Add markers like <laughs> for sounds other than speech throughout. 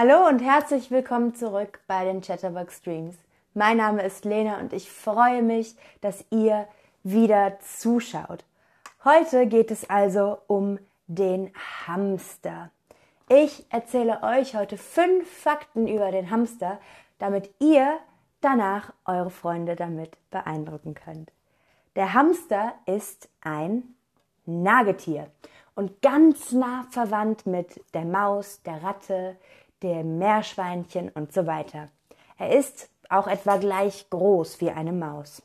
Hallo und herzlich willkommen zurück bei den Chatterbox Streams. Mein Name ist Lena und ich freue mich, dass ihr wieder zuschaut. Heute geht es also um den Hamster. Ich erzähle euch heute fünf Fakten über den Hamster, damit ihr danach eure Freunde damit beeindrucken könnt. Der Hamster ist ein Nagetier und ganz nah verwandt mit der Maus, der Ratte, dem Meerschweinchen und so weiter. Er ist auch etwa gleich groß wie eine Maus.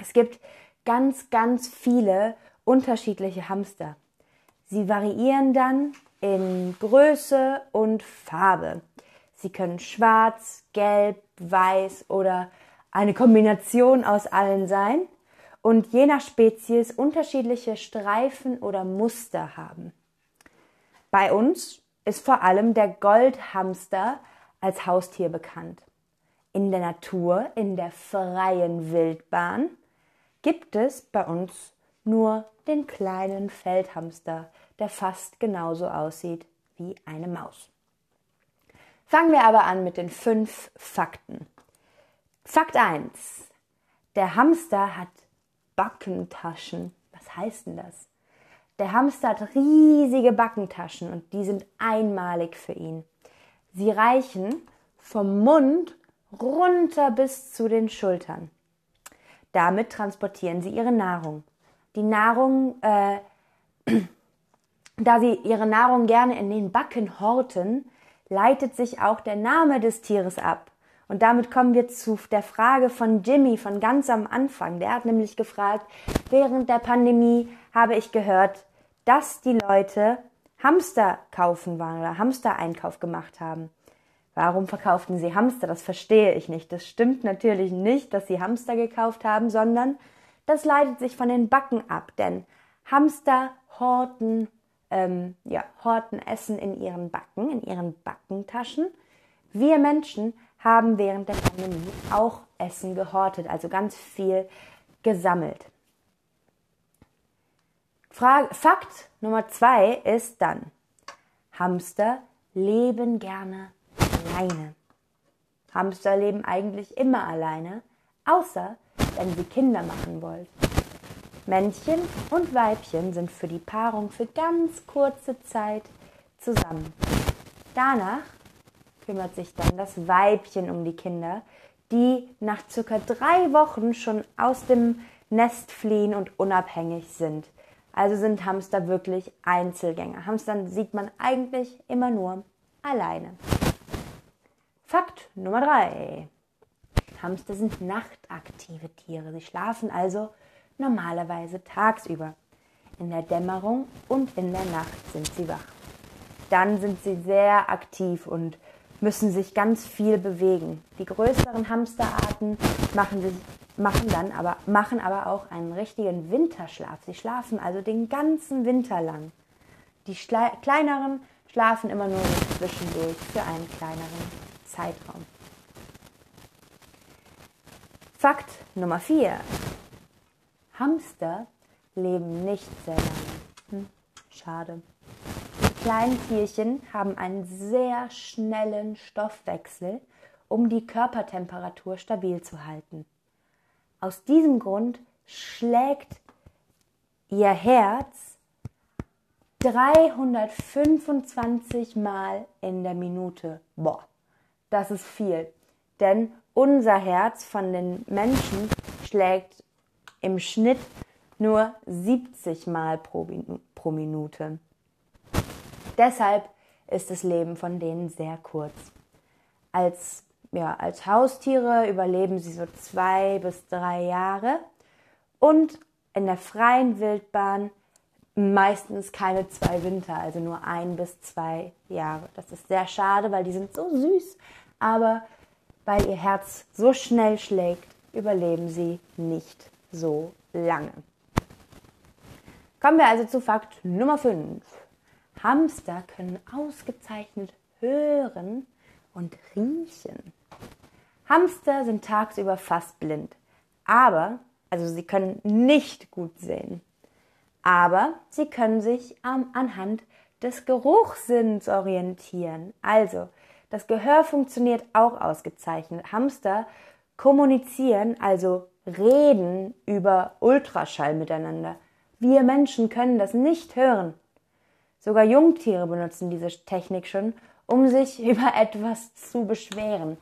Es gibt ganz, ganz viele unterschiedliche Hamster. Sie variieren dann in Größe und Farbe. Sie können schwarz, gelb, weiß oder eine Kombination aus allen sein und je nach Spezies unterschiedliche Streifen oder Muster haben. Bei uns ist vor allem der Goldhamster als Haustier bekannt. In der Natur, in der freien Wildbahn, gibt es bei uns nur den kleinen Feldhamster, der fast genauso aussieht wie eine Maus. Fangen wir aber an mit den fünf Fakten. Fakt 1. Der Hamster hat Backentaschen. Was heißt denn das? Der Hamster hat riesige Backentaschen und die sind einmalig für ihn. Sie reichen vom Mund runter bis zu den Schultern. Damit transportieren sie ihre Nahrung. Die Nahrung, äh, <clears throat> da sie ihre Nahrung gerne in den Backen horten, leitet sich auch der Name des Tieres ab. Und damit kommen wir zu der Frage von Jimmy von ganz am Anfang. Der hat nämlich gefragt, während der Pandemie habe ich gehört, dass die Leute Hamster kaufen waren oder Hamster-Einkauf gemacht haben. Warum verkauften sie Hamster? Das verstehe ich nicht. Das stimmt natürlich nicht, dass sie Hamster gekauft haben, sondern das leitet sich von den Backen ab. Denn Hamster horten, ähm, ja, horten Essen in ihren Backen, in ihren Backentaschen. Wir Menschen haben während der Pandemie auch Essen gehortet, also ganz viel gesammelt. Frage, Fakt Nummer zwei ist dann, Hamster leben gerne alleine. Hamster leben eigentlich immer alleine, außer wenn sie Kinder machen wollen. Männchen und Weibchen sind für die Paarung für ganz kurze Zeit zusammen. Danach kümmert sich dann das Weibchen um die Kinder, die nach circa drei Wochen schon aus dem Nest fliehen und unabhängig sind. Also sind Hamster wirklich Einzelgänger. Hamstern sieht man eigentlich immer nur alleine. Fakt Nummer drei: Hamster sind nachtaktive Tiere. Sie schlafen also normalerweise tagsüber. In der Dämmerung und in der Nacht sind sie wach. Dann sind sie sehr aktiv und müssen sich ganz viel bewegen. Die größeren Hamsterarten machen sich machen dann aber, machen aber auch einen richtigen Winterschlaf. Sie schlafen also den ganzen Winter lang. Die Schle kleineren schlafen immer nur zwischendurch für einen kleineren Zeitraum. Fakt Nummer 4. Hamster leben nicht sehr lange. Hm, schade. Die kleinen Tierchen haben einen sehr schnellen Stoffwechsel, um die Körpertemperatur stabil zu halten. Aus diesem Grund schlägt ihr Herz 325 Mal in der Minute. Boah, das ist viel. Denn unser Herz von den Menschen schlägt im Schnitt nur 70 Mal pro, pro Minute. Deshalb ist das Leben von denen sehr kurz. Als ja, als Haustiere überleben sie so zwei bis drei Jahre und in der freien Wildbahn meistens keine zwei Winter, also nur ein bis zwei Jahre. Das ist sehr schade, weil die sind so süß, aber weil ihr Herz so schnell schlägt, überleben sie nicht so lange. Kommen wir also zu Fakt Nummer 5. Hamster können ausgezeichnet hören und riechen. Hamster sind tagsüber fast blind, aber, also sie können nicht gut sehen, aber sie können sich ähm, anhand des Geruchssinns orientieren. Also, Das Gehör funktioniert auch ausgezeichnet. Hamster kommunizieren, also reden über Ultraschall miteinander. Wir Menschen können das nicht hören. Sogar Jungtiere benutzen diese Technik schon, um sich <laughs> über etwas zu beschweren.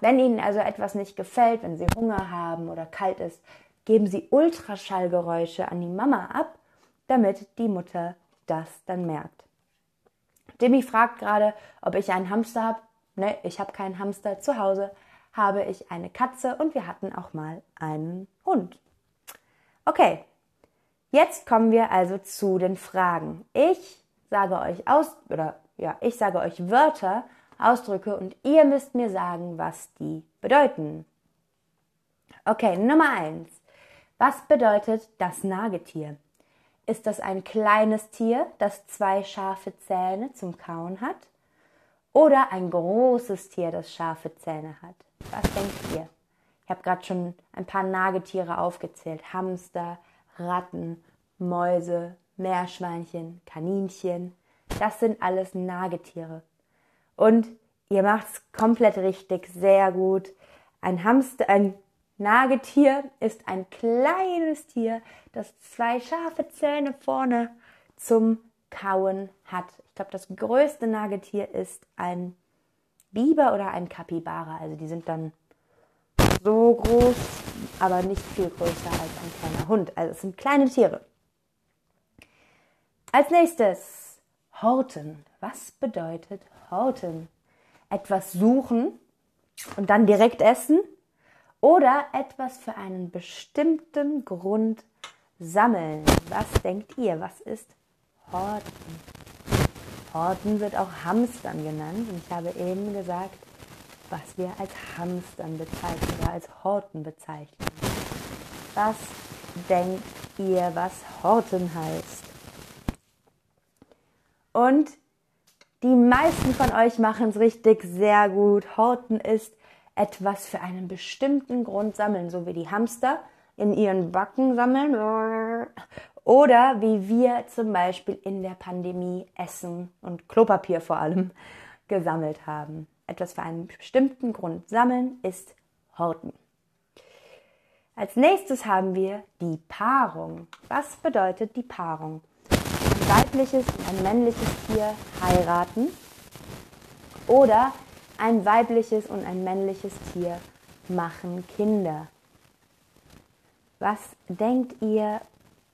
Wenn Ihnen also etwas nicht gefällt, wenn Sie Hunger haben oder kalt ist, geben Sie Ultraschallgeräusche an die Mama ab, damit die Mutter das dann merkt. Demi fragt gerade, ob ich einen Hamster habe. Ne, ich habe keinen Hamster. Zu Hause habe ich eine Katze und wir hatten auch mal einen Hund. Okay, jetzt kommen wir also zu den Fragen. Ich sage euch aus oder ja, ich sage euch Wörter, Ausdrücke und ihr müsst mir sagen, was die bedeuten. Okay, Nummer eins. Was bedeutet das Nagetier? Ist das ein kleines Tier, das zwei scharfe Zähne zum Kauen hat? Oder ein großes Tier, das scharfe Zähne hat? Was denkt ihr? Ich habe gerade schon ein paar Nagetiere aufgezählt. Hamster, Ratten, Mäuse, Meerschweinchen, Kaninchen. Das sind alles Nagetiere. Und ihr macht's komplett richtig, sehr gut. Ein Hamster, ein Nagetier ist ein kleines Tier, das zwei scharfe Zähne vorne zum Kauen hat. Ich glaube, das größte Nagetier ist ein Biber oder ein Kapibara. Also die sind dann so groß, aber nicht viel größer als ein kleiner Hund. Also es sind kleine Tiere. Als nächstes Horten. Was bedeutet Horten? Etwas suchen und dann direkt essen oder etwas für einen bestimmten Grund sammeln. Was denkt ihr? Was ist Horten? Horten wird auch Hamstern genannt und ich habe eben gesagt, was wir als Hamstern bezeichnen oder als Horten bezeichnen. Was denkt ihr, was Horten heißt? Und die meisten von euch machen es richtig sehr gut. Horten ist etwas für einen bestimmten Grund sammeln, so wie die Hamster in ihren Backen sammeln oder wie wir zum Beispiel in der Pandemie Essen und Klopapier vor allem gesammelt haben. Etwas für einen bestimmten Grund sammeln ist Horten. Als nächstes haben wir die Paarung. Was bedeutet die Paarung? Weibliches und ein männliches Tier heiraten oder ein weibliches und ein männliches Tier machen Kinder. Was denkt ihr,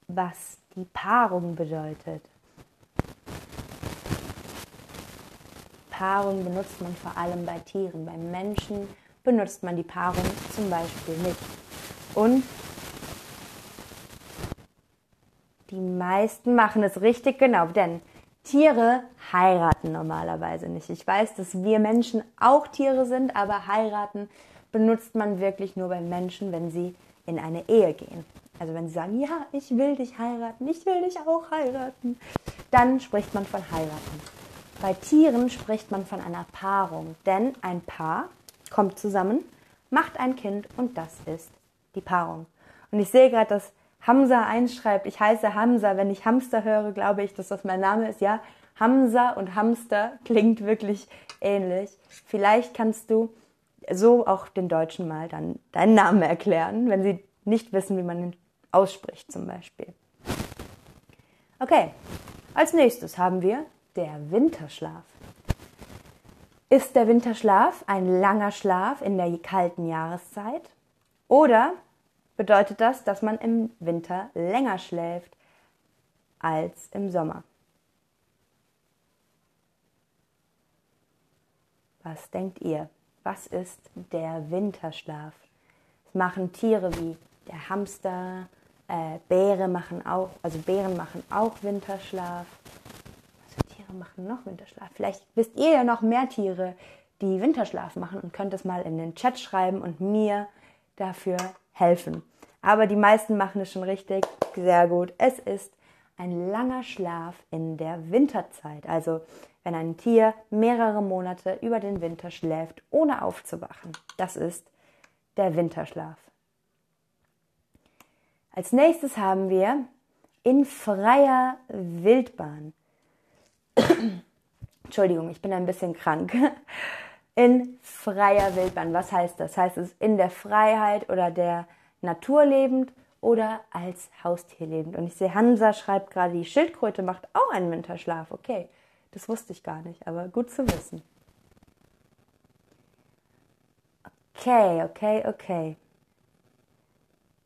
was die Paarung bedeutet? Paarung benutzt man vor allem bei Tieren. Beim Menschen benutzt man die Paarung zum Beispiel nicht. Und die meisten machen es richtig genau, denn Tiere heiraten normalerweise nicht. Ich weiß, dass wir Menschen auch Tiere sind, aber heiraten benutzt man wirklich nur bei Menschen, wenn sie in eine Ehe gehen. Also wenn sie sagen, ja, ich will dich heiraten, ich will dich auch heiraten, dann spricht man von heiraten. Bei Tieren spricht man von einer Paarung, denn ein Paar kommt zusammen, macht ein Kind und das ist die Paarung. Und ich sehe gerade, dass Hamza einschreibt, ich heiße Hamza. Wenn ich Hamster höre, glaube ich, dass das mein Name ist. Ja, Hamza und Hamster klingt wirklich ähnlich. Vielleicht kannst du so auch den Deutschen mal dann deinen Namen erklären, wenn sie nicht wissen, wie man ihn ausspricht zum Beispiel. Okay, als nächstes haben wir der Winterschlaf. Ist der Winterschlaf ein langer Schlaf in der kalten Jahreszeit? Oder bedeutet das, dass man im Winter länger schläft als im Sommer. Was denkt ihr? Was ist der Winterschlaf? Es machen Tiere wie der Hamster, äh, Bäre machen auch, also Bären machen auch Winterschlaf. Also Tiere machen noch Winterschlaf. Vielleicht wisst ihr ja noch mehr Tiere, die Winterschlaf machen und könnt es mal in den Chat schreiben und mir dafür helfen. Aber die meisten machen es schon richtig. Sehr gut. Es ist ein langer Schlaf in der Winterzeit. Also wenn ein Tier mehrere Monate über den Winter schläft, ohne aufzuwachen. Das ist der Winterschlaf. Als nächstes haben wir in freier Wildbahn. <coughs> Entschuldigung, ich bin ein bisschen krank. In freier Wildbahn. Was heißt das? Heißt es in der Freiheit oder der Natur lebend oder als Haustier lebend? Und ich sehe, Hansa schreibt gerade, die Schildkröte macht auch einen Winterschlaf. Okay, das wusste ich gar nicht, aber gut zu wissen. Okay, okay, okay.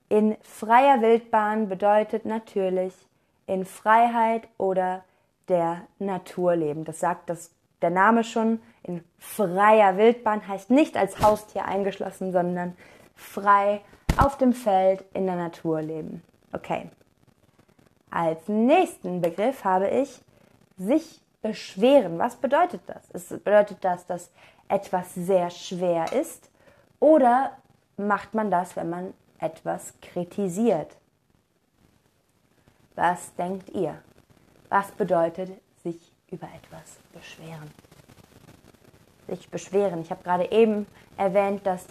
In freier Wildbahn bedeutet natürlich in Freiheit oder der Natur leben. Das sagt das, der Name schon. In freier Wildbahn heißt nicht als Haustier eingeschlossen, sondern frei auf dem Feld in der Natur leben. Okay. Als nächsten Begriff habe ich sich beschweren. Was bedeutet das? Es bedeutet das, dass etwas sehr schwer ist oder macht man das, wenn man etwas kritisiert? Was denkt ihr? Was bedeutet sich über etwas beschweren? Sich beschweren. Ich habe gerade eben erwähnt, dass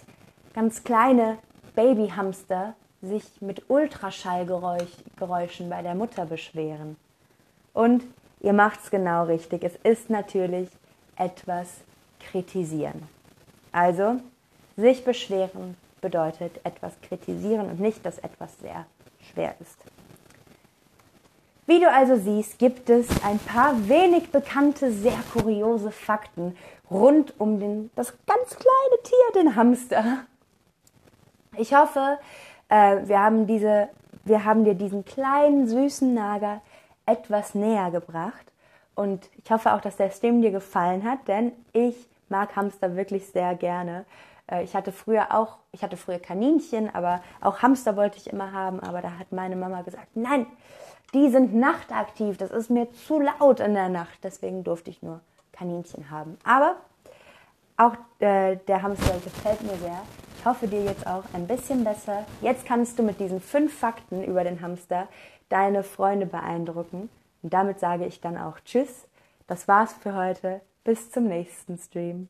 ganz kleine Babyhamster sich mit Ultraschallgeräuschen bei der Mutter beschweren. Und ihr macht es genau richtig. Es ist natürlich etwas kritisieren. Also, sich beschweren bedeutet etwas kritisieren und nicht, dass etwas sehr schwer ist. Wie du also siehst, gibt es ein paar wenig bekannte, sehr kuriose Fakten rund um den, das ganz kleine Tier, den Hamster. Ich hoffe, äh, wir, haben diese, wir haben dir diesen kleinen, süßen Nager etwas näher gebracht. Und ich hoffe auch, dass der Stream dir gefallen hat, denn ich mag Hamster wirklich sehr gerne. Äh, ich hatte früher auch, ich hatte früher Kaninchen, aber auch Hamster wollte ich immer haben. Aber da hat meine Mama gesagt, nein, die sind nachtaktiv, das ist mir zu laut in der Nacht, deswegen durfte ich nur Kaninchen haben. Aber auch äh, der Hamster gefällt mir sehr. Ich hoffe dir jetzt auch ein bisschen besser. Jetzt kannst du mit diesen fünf Fakten über den Hamster deine Freunde beeindrucken. Und damit sage ich dann auch Tschüss. Das war's für heute. Bis zum nächsten Stream.